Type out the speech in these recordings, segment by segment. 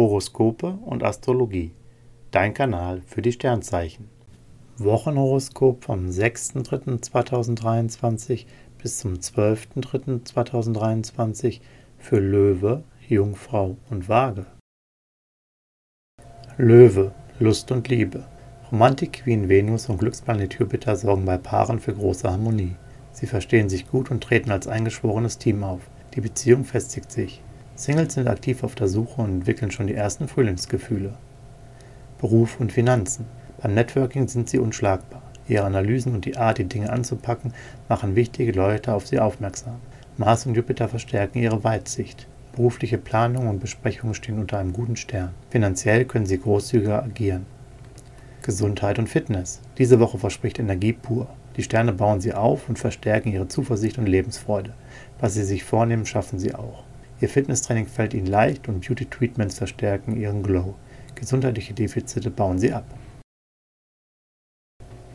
Horoskope und Astrologie. Dein Kanal für die Sternzeichen. Wochenhoroskop vom 6.3.2023 bis zum 12.3.2023 für Löwe, Jungfrau und Waage. Löwe, Lust und Liebe. Romantik Queen Venus und Glücksplanet Jupiter sorgen bei Paaren für große Harmonie. Sie verstehen sich gut und treten als eingeschworenes Team auf. Die Beziehung festigt sich. Singles sind aktiv auf der Suche und entwickeln schon die ersten Frühlingsgefühle. Beruf und Finanzen. Beim Networking sind sie unschlagbar. Ihre Analysen und die Art, die Dinge anzupacken, machen wichtige Leute auf sie aufmerksam. Mars und Jupiter verstärken ihre Weitsicht. Berufliche Planung und Besprechungen stehen unter einem guten Stern. Finanziell können sie großzügiger agieren. Gesundheit und Fitness. Diese Woche verspricht Energie pur. Die Sterne bauen sie auf und verstärken ihre Zuversicht und Lebensfreude. Was sie sich vornehmen, schaffen sie auch. Ihr Fitnesstraining fällt ihnen leicht und Beauty-Treatments verstärken ihren Glow. Gesundheitliche Defizite bauen sie ab.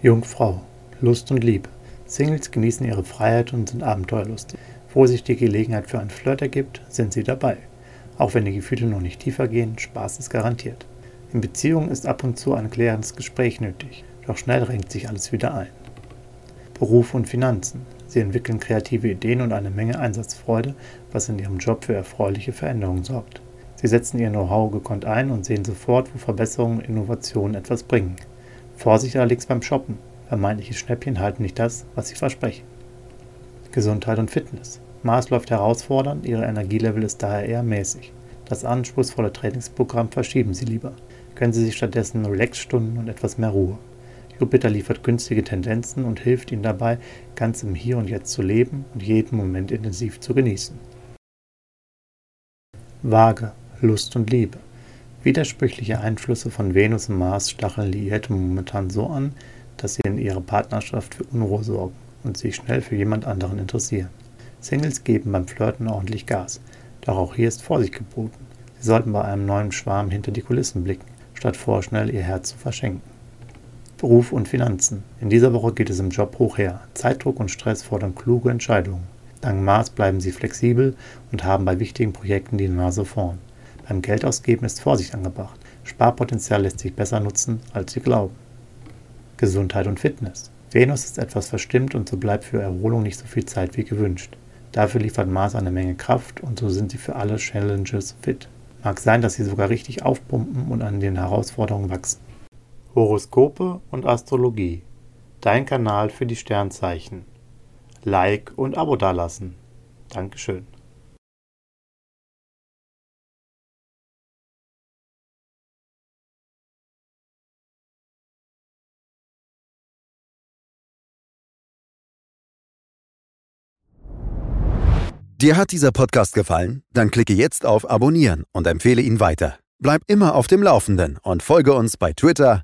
Jungfrau, Lust und Liebe. Singles genießen ihre Freiheit und sind abenteuerlustig. Wo sich die Gelegenheit für einen Flirt ergibt, sind sie dabei. Auch wenn die Gefühle noch nicht tiefer gehen, Spaß ist garantiert. In Beziehungen ist ab und zu ein klärendes Gespräch nötig, doch schnell renkt sich alles wieder ein. Beruf und Finanzen. Sie entwickeln kreative Ideen und eine Menge Einsatzfreude, was in ihrem Job für erfreuliche Veränderungen sorgt. Sie setzen ihr Know-how gekonnt ein und sehen sofort, wo Verbesserungen und Innovationen etwas bringen. Vorsicht allerdings beim Shoppen. Vermeintliche Schnäppchen halten nicht das, was sie versprechen. Gesundheit und Fitness. Mars läuft herausfordernd, ihre Energielevel ist daher eher mäßig. Das anspruchsvolle Trainingsprogramm verschieben sie lieber. Gönnen sie sich stattdessen Relaxstunden und etwas mehr Ruhe. Jupiter liefert günstige Tendenzen und hilft ihnen dabei, ganz im Hier und Jetzt zu leben und jeden Moment intensiv zu genießen. Waage, Lust und Liebe. Widersprüchliche Einflüsse von Venus und Mars stacheln Liierte momentan so an, dass sie in ihrer Partnerschaft für Unruhe sorgen und sich schnell für jemand anderen interessieren. Singles geben beim Flirten ordentlich Gas, doch auch hier ist Vorsicht geboten. Sie sollten bei einem neuen Schwarm hinter die Kulissen blicken, statt vorschnell ihr Herz zu verschenken. Beruf und Finanzen. In dieser Woche geht es im Job hoch her. Zeitdruck und Stress fordern kluge Entscheidungen. Dank Mars bleiben sie flexibel und haben bei wichtigen Projekten die Nase vorn. Beim Geldausgeben ist Vorsicht angebracht. Sparpotenzial lässt sich besser nutzen, als Sie glauben. Gesundheit und Fitness. Venus ist etwas verstimmt und so bleibt für Erholung nicht so viel Zeit wie gewünscht. Dafür liefert Mars eine Menge Kraft und so sind sie für alle Challenges fit. Mag sein, dass sie sogar richtig aufpumpen und an den Herausforderungen wachsen. Horoskope und Astrologie. Dein Kanal für die Sternzeichen. Like und Abo dalassen. Dankeschön. Dir hat dieser Podcast gefallen? Dann klicke jetzt auf Abonnieren und empfehle ihn weiter. Bleib immer auf dem Laufenden und folge uns bei Twitter,